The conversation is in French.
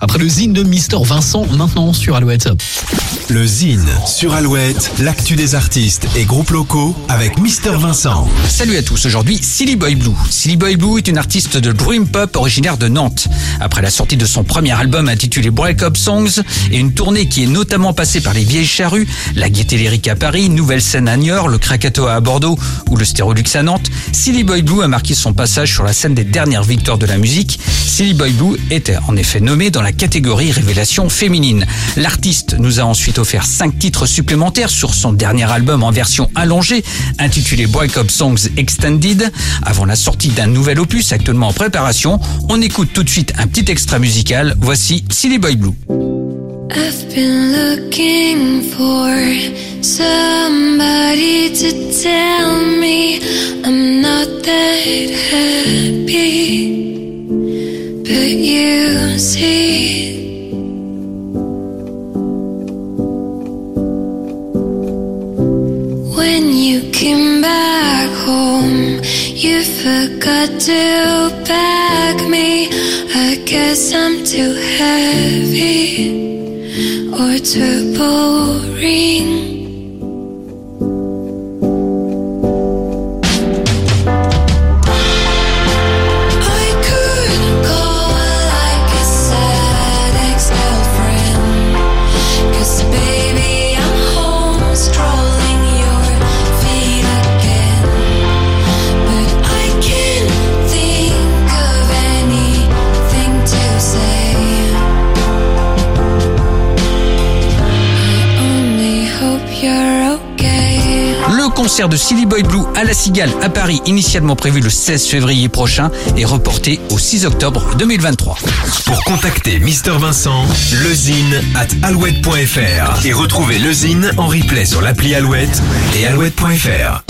Après le zine de Mister Vincent, maintenant sur Alouette. Le Zine sur Alouette, l'actu des artistes et groupes locaux avec Mister Vincent. Salut à tous, aujourd'hui Silly Boy Blue. Silly Boy Blue est une artiste de Dream Pop originaire de Nantes. Après la sortie de son premier album intitulé Break Up Songs et une tournée qui est notamment passée par les Vieilles Charrues, la Gaieté Lyrique à Paris, Nouvelle Scène à Niort, le Krakatoa à Bordeaux ou le Stérolux à Nantes, Silly Boy Blue a marqué son passage sur la scène des dernières victoires de la musique. Silly Boy Blue était en effet nommé dans la catégorie révélation féminine. L'artiste nous a ensuite offert cinq titres supplémentaires sur son dernier album en version allongée, intitulé Break Up Songs Extended. Avant la sortie d'un nouvel opus actuellement en préparation, on écoute tout de suite un petit extrait musical. Voici Silly Boy Blue. When you came back home, you forgot to pack me. I guess I'm too heavy or too boring. Le concert de Silly Boy Blue à la Cigale à Paris, initialement prévu le 16 février prochain, est reporté au 6 octobre 2023. Pour contacter Mister Vincent, lezine at alouette.fr et retrouver le Zine en replay sur l'appli Alouette et alouette.fr.